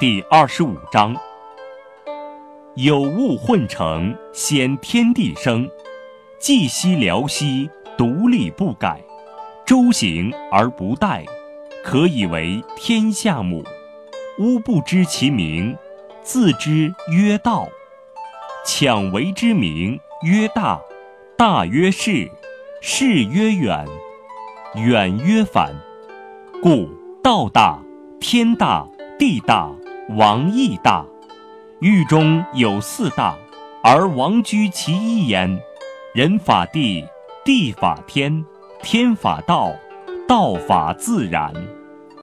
第二十五章：有物混成，先天地生；寂兮寥兮，独立不改，周行而不殆，可以为天下母。吾不知其名，自知曰道。强为之名曰大，大曰是，是曰远，远曰反。故道大，天大，地大。王亦大，域中有四大，而王居其一焉。人法地，地法天，天法道，道法自然。